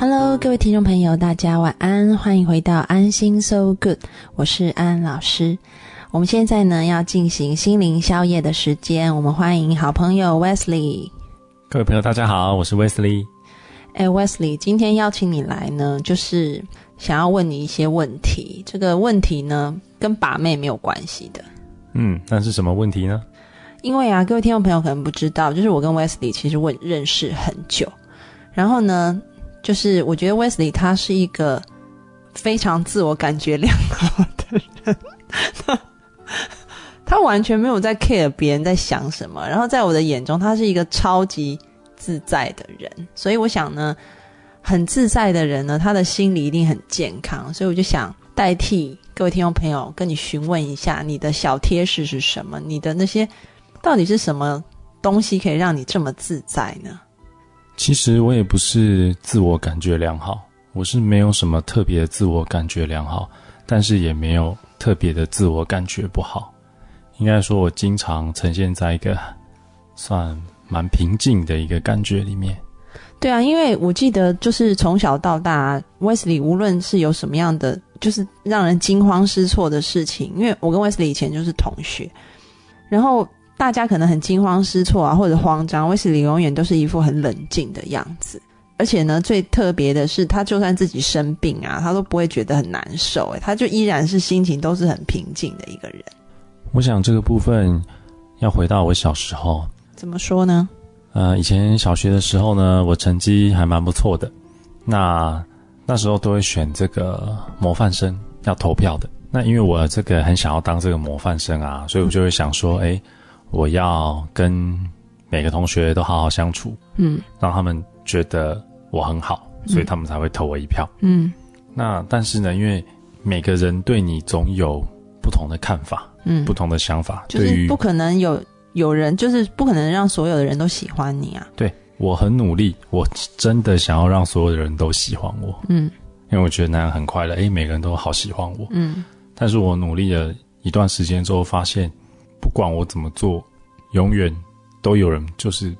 Hello，各位听众朋友，大家晚安，欢迎回到安心 So Good，我是安安老师。我们现在呢要进行心灵宵夜的时间，我们欢迎好朋友 Wesley。各位朋友，大家好，我是 Wesley。哎，Wesley，今天邀请你来呢，就是想要问你一些问题。这个问题呢，跟把妹没有关系的。嗯，那是什么问题呢？因为啊，各位听众朋友可能不知道，就是我跟 Wesley 其实我认识很久，然后呢。就是我觉得 Wesley 他是一个非常自我感觉良好的人，他完全没有在 care 别人在想什么，然后在我的眼中，他是一个超级自在的人。所以我想呢，很自在的人呢，他的心理一定很健康。所以我就想代替各位听众朋友，跟你询问一下，你的小贴士是什么？你的那些到底是什么东西可以让你这么自在呢？其实我也不是自我感觉良好，我是没有什么特别自我感觉良好，但是也没有特别的自我感觉不好。应该说，我经常呈现在一个算蛮平静的一个感觉里面。对啊，因为我记得就是从小到大，Wesley 无论是有什么样的就是让人惊慌失措的事情，因为我跟 Wesley 以前就是同学，然后。大家可能很惊慌失措啊，或者慌张。威斯利永远都是一副很冷静的样子，而且呢，最特别的是，他就算自己生病啊，他都不会觉得很难受，哎，他就依然是心情都是很平静的一个人。我想这个部分要回到我小时候，怎么说呢？呃，以前小学的时候呢，我成绩还蛮不错的，那那时候都会选这个模范生要投票的。那因为我这个很想要当这个模范生啊，所以我就会想说，哎。我要跟每个同学都好好相处，嗯，让他们觉得我很好，所以他们才会投我一票，嗯。那但是呢，因为每个人对你总有不同的看法，嗯，不同的想法，就是不可能有有人，就是不可能让所有的人都喜欢你啊。对我很努力，我真的想要让所有的人都喜欢我，嗯，因为我觉得那样很快乐，诶，每个人都好喜欢我，嗯。但是我努力了一段时间之后，发现。不管我怎么做，永远都有人就是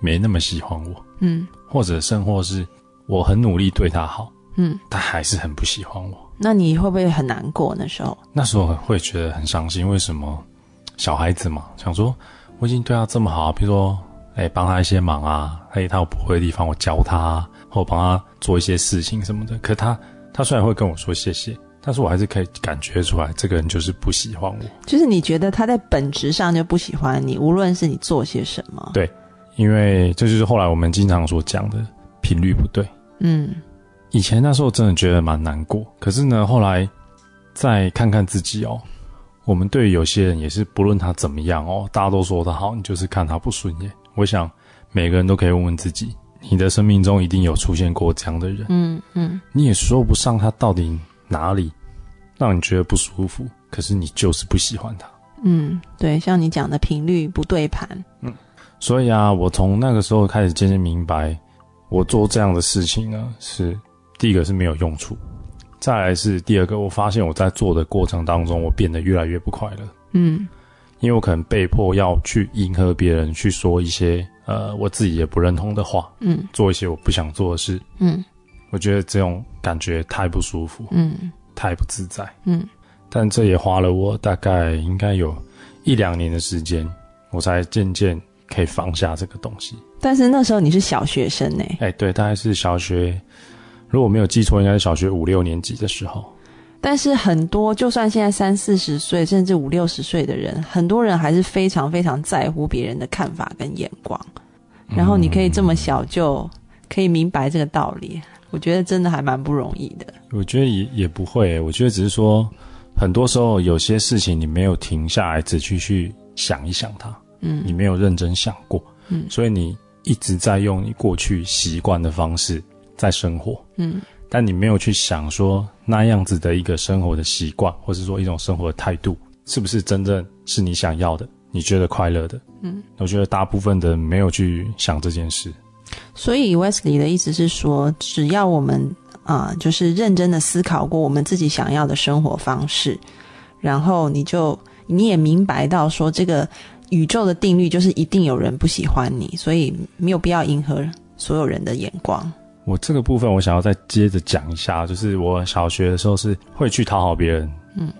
没那么喜欢我，嗯，或者甚或是我很努力对他好，嗯，他还是很不喜欢我。那你会不会很难过？那时候，那时候会觉得很伤心。为什么小孩子嘛，想说我已经对他这么好，比如说哎帮他一些忙啊，哎他有不会的地方我教他，或帮他做一些事情什么的。可他他虽然会跟我说谢谢。但是我还是可以感觉出来，这个人就是不喜欢我。就是你觉得他在本质上就不喜欢你，无论是你做些什么。对，因为这就是后来我们经常所讲的频率不对。嗯，以前那时候真的觉得蛮难过，可是呢，后来再看看自己哦，我们对于有些人也是，不论他怎么样哦，大家都说他好，你就是看他不顺眼。我想每个人都可以问问自己，你的生命中一定有出现过这样的人。嗯嗯，你也说不上他到底。哪里让你觉得不舒服？可是你就是不喜欢他。嗯，对，像你讲的频率不对盘。嗯，所以啊，我从那个时候开始渐渐明白，我做这样的事情呢，是第一个是没有用处，再来是第二个，我发现我在做的过程当中，我变得越来越不快乐。嗯，因为我可能被迫要去迎合别人，去说一些呃我自己也不认同的话。嗯，做一些我不想做的事。嗯。我觉得这种感觉太不舒服，嗯，太不自在，嗯，但这也花了我大概应该有一两年的时间，我才渐渐可以放下这个东西。但是那时候你是小学生呢？哎，对，大概是小学，如果没有记错，应该是小学五六年级的时候。但是很多，就算现在三四十岁，甚至五六十岁的人，很多人还是非常非常在乎别人的看法跟眼光。然后你可以这么小就可以明白这个道理。我觉得真的还蛮不容易的。我觉得也也不会，我觉得只是说，很多时候有些事情你没有停下来，仔细去想一想它，嗯，你没有认真想过，嗯，所以你一直在用你过去习惯的方式在生活，嗯，但你没有去想说那样子的一个生活的习惯，或者说一种生活的态度，是不是真正是你想要的，你觉得快乐的，嗯，我觉得大部分的人没有去想这件事。所以 Wesley 的意思是说，只要我们啊，就是认真的思考过我们自己想要的生活方式，然后你就你也明白到说，这个宇宙的定律就是一定有人不喜欢你，所以没有必要迎合所有人的眼光。我这个部分我想要再接着讲一下，就是我小学的时候是会去讨好别人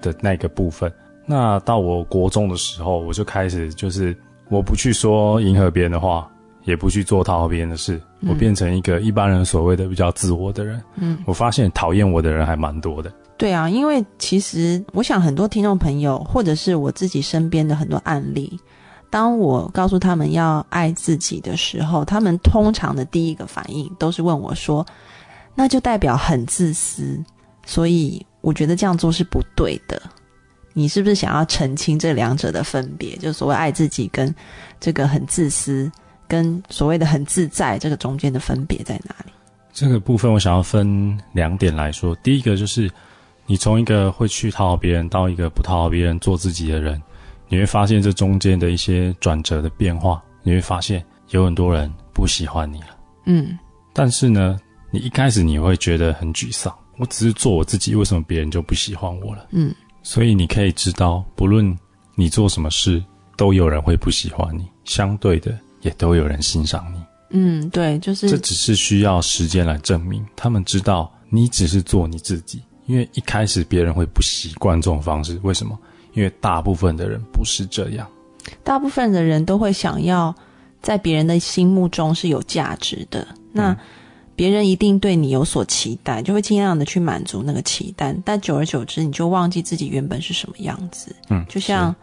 的那个部分。那到我国中的时候，我就开始就是我不去说迎合别人的话，也不去做讨好别人的事，我变成一个一般人所谓的比较自我的人。嗯，我发现讨厌我的人还蛮多的。对啊，因为其实我想很多听众朋友，或者是我自己身边的很多案例。当我告诉他们要爱自己的时候，他们通常的第一个反应都是问我说：“那就代表很自私，所以我觉得这样做是不对的。你是不是想要澄清这两者的分别？就所谓爱自己跟这个很自私，跟所谓的很自在，这个中间的分别在哪里？”这个部分我想要分两点来说。第一个就是你从一个会去讨好别人，到一个不讨好别人、做自己的人。你会发现这中间的一些转折的变化，你会发现有很多人不喜欢你了。嗯，但是呢，你一开始你会觉得很沮丧。我只是做我自己，为什么别人就不喜欢我了？嗯，所以你可以知道，不论你做什么事，都有人会不喜欢你，相对的也都有人欣赏你。嗯，对，就是这只是需要时间来证明。他们知道你只是做你自己，因为一开始别人会不习惯这种方式，为什么？因为大部分的人不是这样，大部分的人都会想要在别人的心目中是有价值的，那别人一定对你有所期待，就会尽量的去满足那个期待，但久而久之，你就忘记自己原本是什么样子。嗯，就像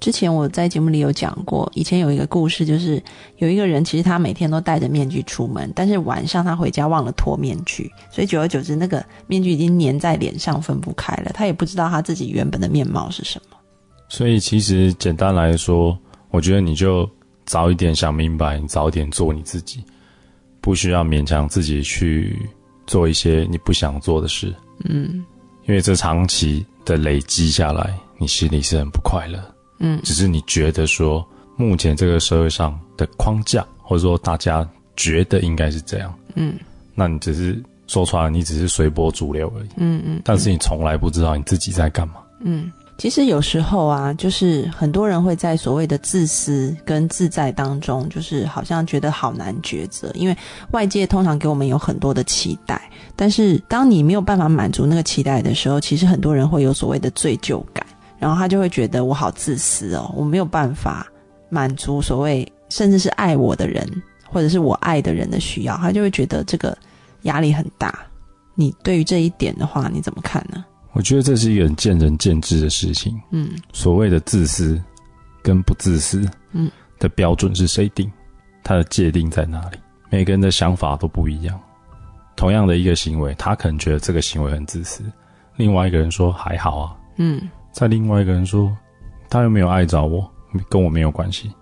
之前我在节目里有讲过，以前有一个故事，就是有一个人其实他每天都戴着面具出门，但是晚上他回家忘了脱面具，所以久而久之，那个面具已经粘在脸上分不开了，他也不知道他自己原本的面貌是什么。所以其实简单来说，我觉得你就早一点想明白，你早点做你自己，不需要勉强自己去做一些你不想做的事。嗯，因为这长期的累积下来，你心里是很不快乐。嗯，只是你觉得说，目前这个社会上的框架，或者说大家觉得应该是这样。嗯，那你只是说出来，你只是随波逐流而已。嗯嗯，但是你从来不知道你自己在干嘛。嗯。其实有时候啊，就是很多人会在所谓的自私跟自在当中，就是好像觉得好难抉择，因为外界通常给我们有很多的期待，但是当你没有办法满足那个期待的时候，其实很多人会有所谓的罪疚感，然后他就会觉得我好自私哦，我没有办法满足所谓甚至是爱我的人或者是我爱的人的需要，他就会觉得这个压力很大。你对于这一点的话，你怎么看呢？我觉得这是一个很见仁见智的事情。嗯，所谓的自私跟不自私，嗯，的标准是谁定？它的界定在哪里？每个人的想法都不一样。同样的一个行为，他可能觉得这个行为很自私，另外一个人说还好啊。嗯，在另外一个人说，他又没有爱着我，跟我没有关系。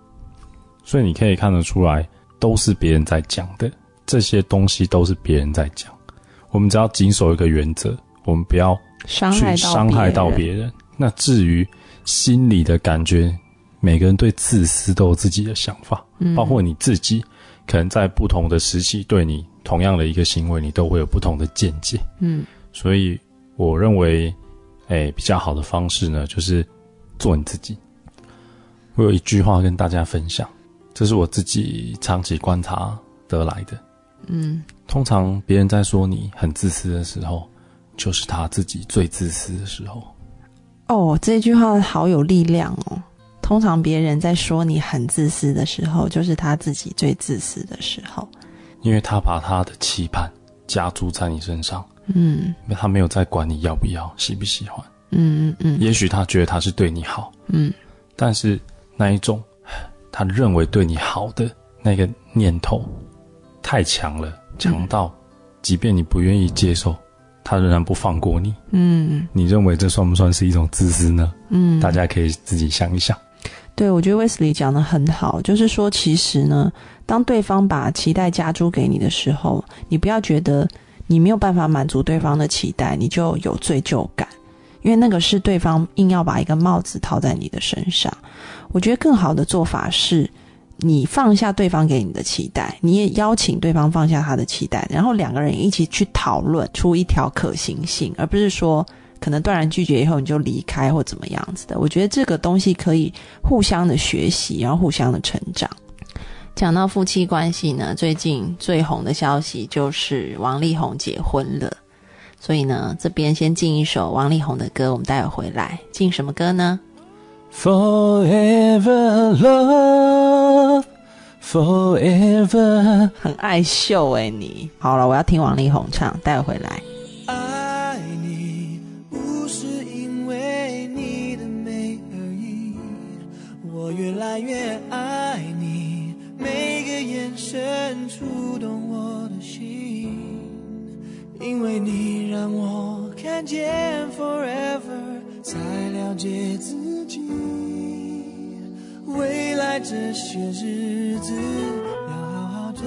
所以你可以看得出来，都是别人在讲的，这些东西都是别人在讲。我们只要谨守一个原则，我们不要。去伤害到别人。那至于心里的感觉，每个人对自私都有自己的想法，包括你自己，可能在不同的时期对你同样的一个行为，你都会有不同的见解。嗯，所以我认为，哎，比较好的方式呢，就是做你自己。我有一句话跟大家分享，这是我自己长期观察得来的。嗯，通常别人在说你很自私的时候。就是他自己最自私的时候。哦，这句话好有力量哦。通常别人在说你很自私的时候，就是他自己最自私的时候。因为他把他的期盼加注在你身上，嗯，他没有在管你要不要、喜不喜欢，嗯嗯嗯。也许他觉得他是对你好，嗯，但是那一种他认为对你好的那个念头太强了，强到即便你不愿意接受。他仍然不放过你，嗯，你认为这算不算是一种自私呢？嗯，大家可以自己想一想。对，我觉得 Wesley 讲的很好，就是说，其实呢，当对方把期待加诸给你的时候，你不要觉得你没有办法满足对方的期待，你就有罪疚感，因为那个是对方硬要把一个帽子套在你的身上。我觉得更好的做法是。你放下对方给你的期待，你也邀请对方放下他的期待，然后两个人一起去讨论出一条可行性，而不是说可能断然拒绝以后你就离开或怎么样子的。我觉得这个东西可以互相的学习，然后互相的成长。讲到夫妻关系呢，最近最红的消息就是王力宏结婚了。所以呢，这边先进一首王力宏的歌，我们待会回来进什么歌呢？Forever love, forever，很爱秀哎，你好了，我要听王力宏唱，待会回来。真触动我的心，因为你让我看见 forever，才了解自己，未来这些日子要好好珍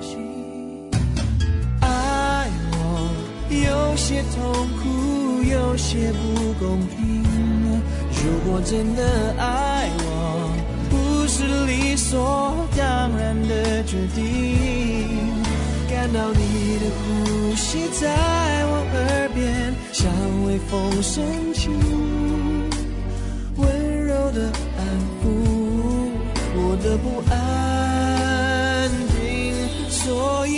惜。爱我有些痛苦，有些不公平。如果真的爱我，是理所当然的决定。感到你的呼吸在我耳边，像微风深情，温柔的安抚我的不安定，所以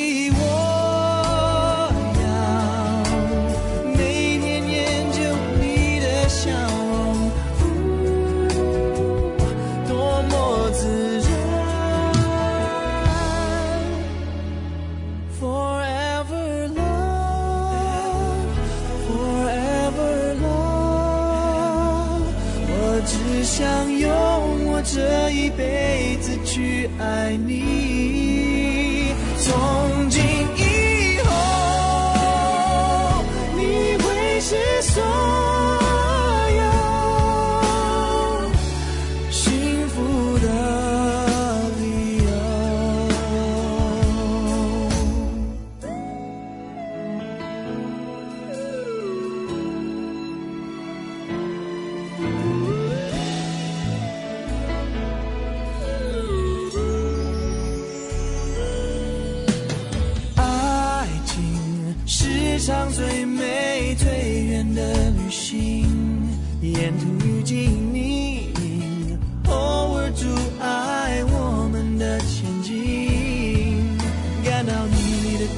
去爱你。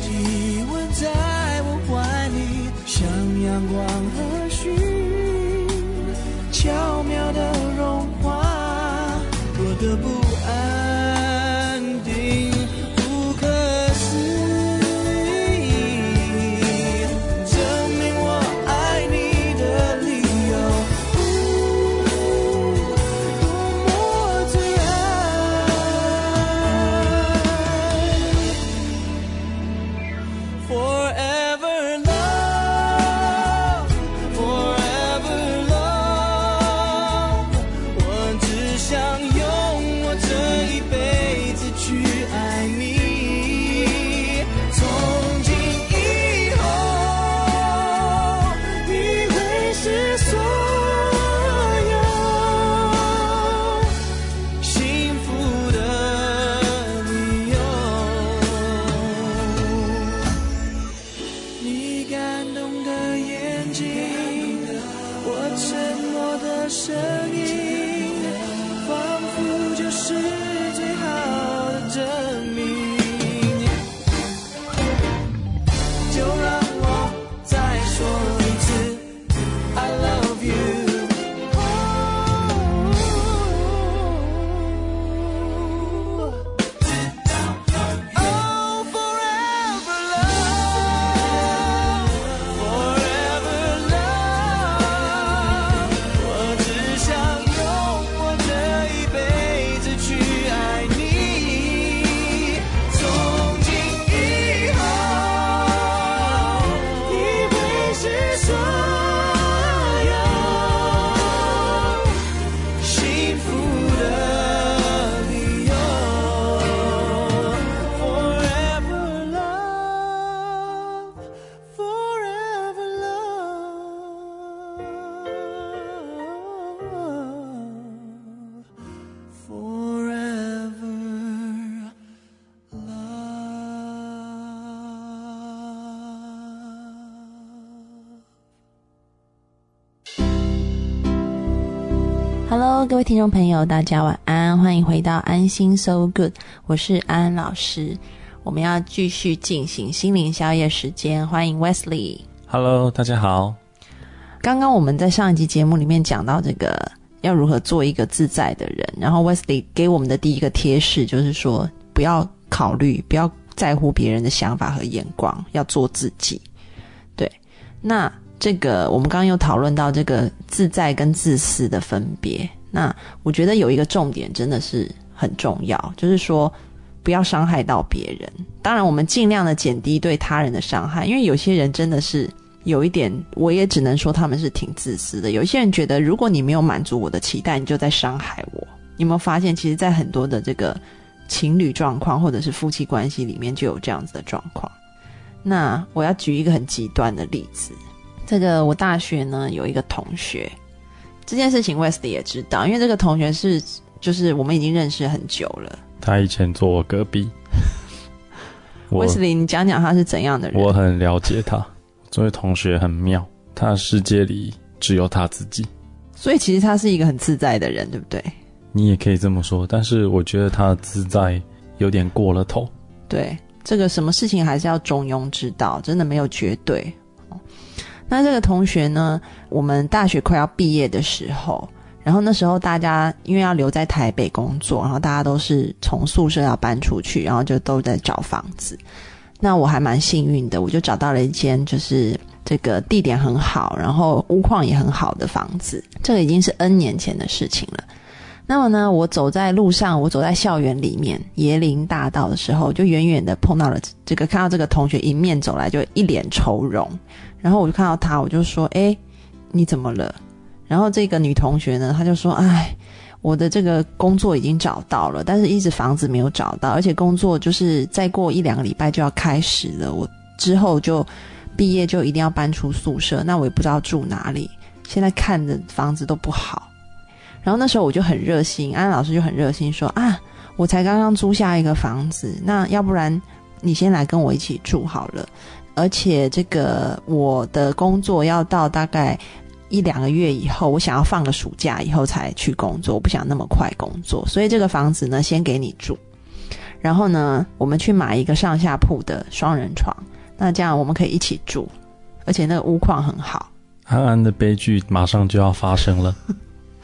体温在我怀里，像阳光和煦，各位听众朋友，大家晚安，欢迎回到安心 So Good，我是安安老师。我们要继续进行心灵宵夜时间，欢迎 Wesley。Hello，大家好。刚刚我们在上一集节目里面讲到这个要如何做一个自在的人，然后 Wesley 给我们的第一个贴士就是说，不要考虑，不要在乎别人的想法和眼光，要做自己。对，那这个我们刚刚又讨论到这个自在跟自私的分别。那我觉得有一个重点真的是很重要，就是说不要伤害到别人。当然，我们尽量的减低对他人的伤害，因为有些人真的是有一点，我也只能说他们是挺自私的。有些人觉得，如果你没有满足我的期待，你就在伤害我。你有没有发现，其实，在很多的这个情侣状况或者是夫妻关系里面，就有这样子的状况。那我要举一个很极端的例子，这个我大学呢有一个同学，这件事情 West 也知道，因为这个同学是就是我们已经认识很久了。他以前坐我隔壁，Wesley，你讲讲他是怎样的人？我很了解他。这位同学很妙，他的世界里只有他自己。所以其实他是一个很自在的人，对不对？你也可以这么说，但是我觉得他的自在有点过了头。对，这个什么事情还是要中庸之道，真的没有绝对。那这个同学呢，我们大学快要毕业的时候，然后那时候大家因为要留在台北工作，然后大家都是从宿舍要搬出去，然后就都在找房子。那我还蛮幸运的，我就找到了一间就是这个地点很好，然后屋况也很好的房子。这个已经是 N 年前的事情了。那么呢，我走在路上，我走在校园里面椰林大道的时候，就远远的碰到了这个，看到这个同学迎面走来，就一脸愁容。然后我就看到他，我就说：“哎，你怎么了？”然后这个女同学呢，她就说：“哎，我的这个工作已经找到了，但是一直房子没有找到，而且工作就是再过一两个礼拜就要开始了，我之后就毕业就一定要搬出宿舍，那我也不知道住哪里，现在看的房子都不好。”然后那时候我就很热心，安安老师就很热心说啊，我才刚刚租下一个房子，那要不然你先来跟我一起住好了。而且这个我的工作要到大概一两个月以后，我想要放个暑假以后才去工作，我不想那么快工作，所以这个房子呢先给你住。然后呢，我们去买一个上下铺的双人床，那这样我们可以一起住，而且那个屋况很好。安安的悲剧马上就要发生了，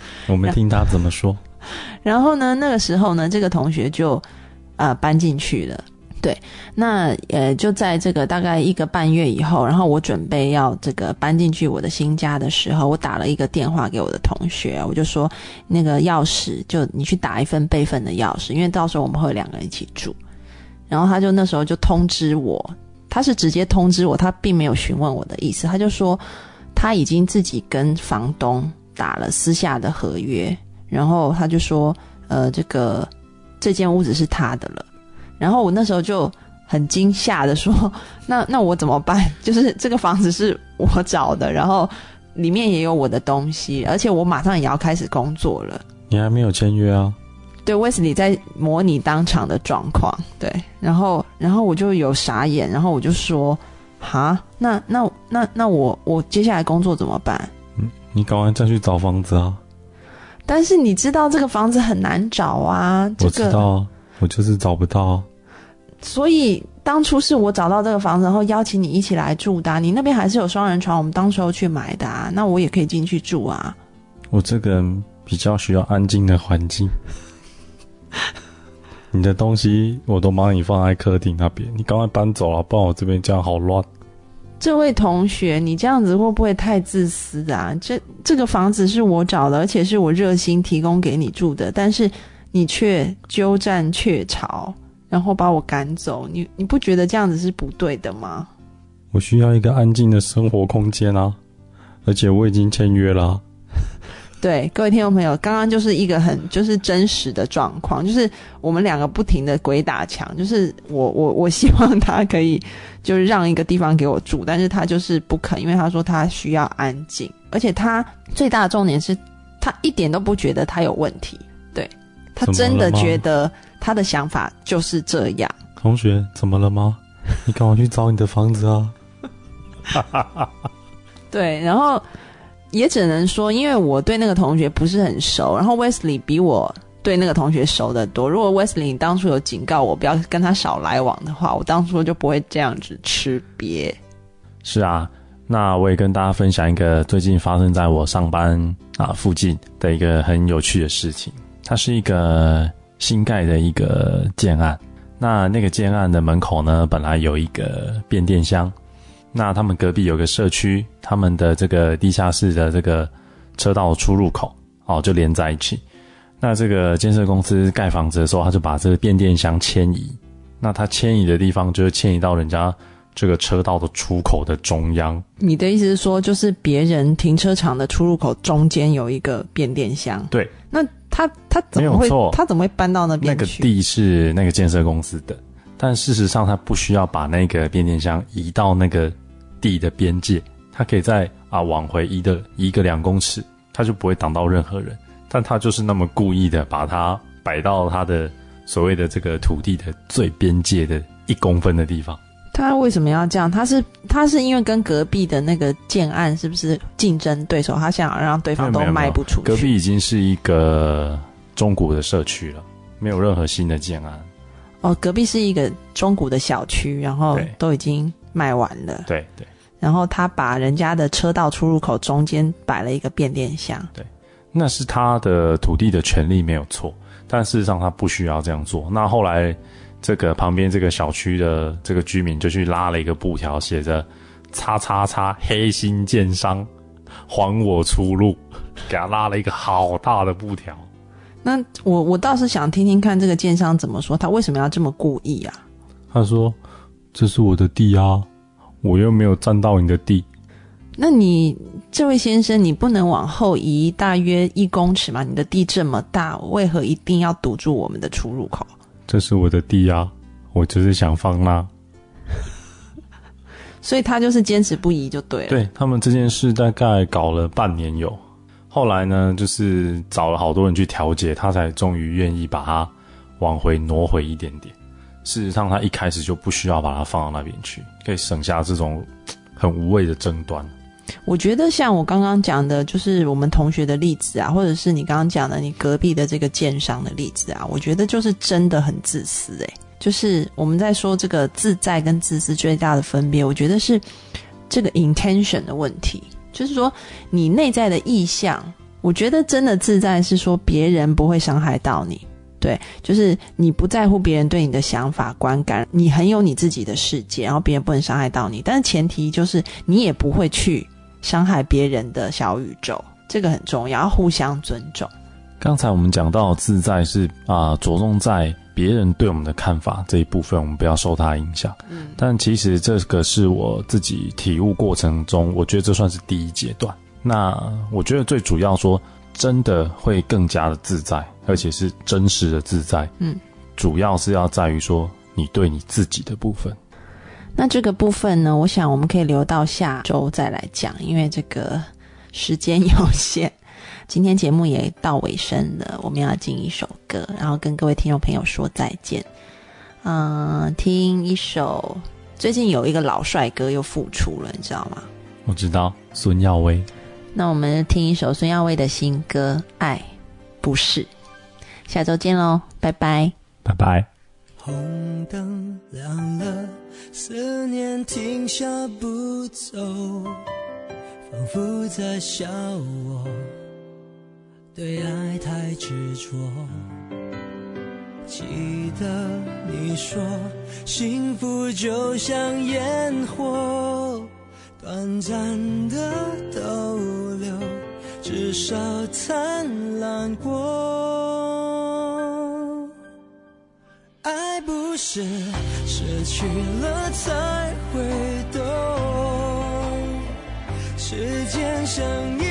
我们听他怎么说。然后呢，那个时候呢，这个同学就呃搬进去了。对，那呃就在这个大概一个半月以后，然后我准备要这个搬进去我的新家的时候，我打了一个电话给我的同学，我就说那个钥匙就你去打一份备份的钥匙，因为到时候我们会两个人一起住。然后他就那时候就通知我，他是直接通知我，他并没有询问我的意思，他就说他已经自己跟房东打了私下的合约，然后他就说呃这个这间屋子是他的了。然后我那时候就很惊吓的说：“ 那那我怎么办？就是这个房子是我找的，然后里面也有我的东西，而且我马上也要开始工作了。你还没有签约啊？对，威斯里在模拟当场的状况，对，然后然后我就有傻眼，然后我就说：哈，那那那那我我接下来工作怎么办？嗯，你赶快再去找房子啊！但是你知道这个房子很难找啊，这我知道啊，我就是找不到啊。所以当初是我找到这个房子，然后邀请你一起来住的啊、你那边还是有双人床，我们当时候去买的啊，那我也可以进去住啊。我这个人比较需要安静的环境。你的东西我都帮你放在客厅那边，你赶快搬走了，不然我这边这样好乱。这位同学，你这样子会不会太自私啊？这这个房子是我找的，而且是我热心提供给你住的，但是你却鸠占鹊巢，然后把我赶走，你你不觉得这样子是不对的吗？我需要一个安静的生活空间啊，而且我已经签约了。对，各位听众朋友，刚刚就是一个很就是真实的状况，就是我们两个不停的鬼打墙，就是我我我希望他可以就是让一个地方给我住，但是他就是不肯，因为他说他需要安静，而且他最大的重点是他一点都不觉得他有问题，对他真的觉得他的想法就是这样。同学，怎么了吗？你赶快去找你的房子啊！对，然后也只能说，因为我对那个同学不是很熟，然后 Wesley 比我对那个同学熟得多。如果 Wesley 当初有警告我不要跟他少来往的话，我当初就不会这样子吃瘪。是啊，那我也跟大家分享一个最近发生在我上班啊附近的一个很有趣的事情。它是一个新盖的一个建案，那那个建案的门口呢，本来有一个变电箱。那他们隔壁有个社区，他们的这个地下室的这个车道出入口哦，就连在一起。那这个建设公司盖房子的时候，他就把这个变电箱迁移。那他迁移的地方就是迁移到人家这个车道的出口的中央。你的意思是说，就是别人停车场的出入口中间有一个变电箱？对。那他他怎么会他怎么会搬到那边去？那个地是那个建设公司的，但事实上他不需要把那个变电箱移到那个。地的边界，他可以在啊往回移的移个两公尺，他就不会挡到任何人。但他就是那么故意的把它摆到他的所谓的这个土地的最边界的一公分的地方。他为什么要这样？他是他是因为跟隔壁的那个建案是不是竞争对手？他想让对方都卖不出去。隔壁已经是一个中古的社区了，没有任何新的建案。哦，隔壁是一个中古的小区，然后都已经。卖完了，对对，然后他把人家的车道出入口中间摆了一个变电箱，对，那是他的土地的权利没有错，但事实上他不需要这样做。那后来这个旁边这个小区的这个居民就去拉了一个布条，写着“叉叉叉黑心建商，还我出路”，给他拉了一个好大的布条。那我我倒是想听听看这个建商怎么说，他为什么要这么故意啊？他说。这是我的地啊，我又没有占到你的地。那你这位先生，你不能往后移大约一公尺吗？你的地这么大，为何一定要堵住我们的出入口？这是我的地啊，我就是想放那。所以他就是坚持不移就对了。对他们这件事大概搞了半年有，后来呢，就是找了好多人去调解，他才终于愿意把它往回挪回一点点。事实上，他一开始就不需要把它放到那边去，可以省下这种很无谓的争端。我觉得像我刚刚讲的，就是我们同学的例子啊，或者是你刚刚讲的你隔壁的这个奸商的例子啊，我觉得就是真的很自私诶。就是我们在说这个自在跟自私最大的分别，我觉得是这个 intention 的问题，就是说你内在的意向。我觉得真的自在是说别人不会伤害到你。对，就是你不在乎别人对你的想法观感，你很有你自己的世界，然后别人不能伤害到你。但是前提就是你也不会去伤害别人的小宇宙，这个很重要，要互相尊重。刚才我们讲到自在是啊，着重在别人对我们的看法这一部分，我们不要受他影响。嗯，但其实这个是我自己体悟过程中，我觉得这算是第一阶段。那我觉得最主要说。真的会更加的自在，而且是真实的自在。嗯，主要是要在于说你对你自己的部分。那这个部分呢，我想我们可以留到下周再来讲，因为这个时间有限。今天节目也到尾声了，我们要进一首歌，然后跟各位听众朋友说再见。嗯，听一首最近有一个老帅哥又复出了，你知道吗？我知道，孙耀威。那我们听一首孙耀威的新歌《爱不是》，下周见喽，拜拜，拜拜。红灯亮了，思念停下不走，仿佛在笑我对爱太执着。记得你说，幸福就像烟火。短暂的逗留，至少灿烂过。爱不是失去了才会懂，时间像一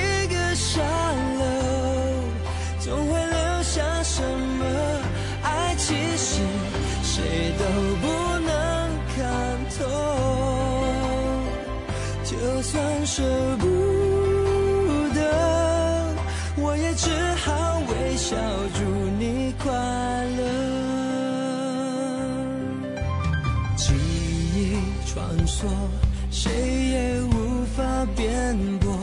算舍不得我也只好微笑祝你快乐。记忆穿梭谁也无法辩驳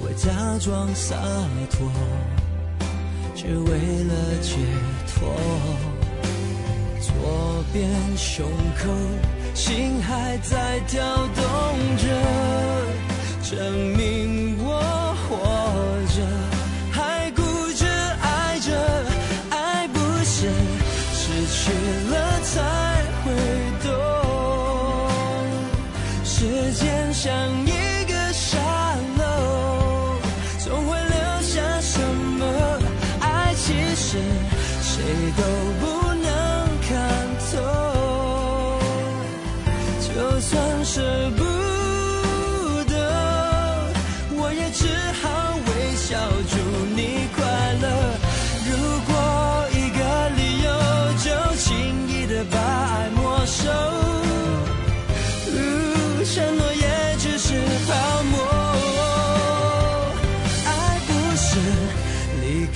我假装洒脱只为了解脱。左边胸口心还在跳动。生。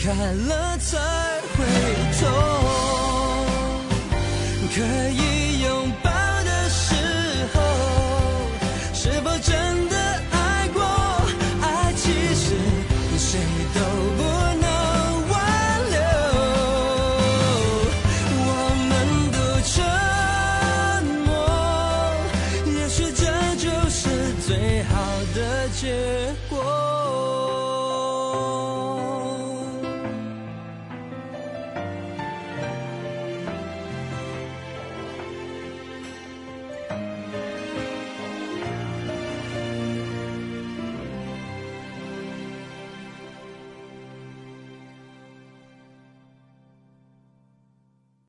开了才会痛可以拥抱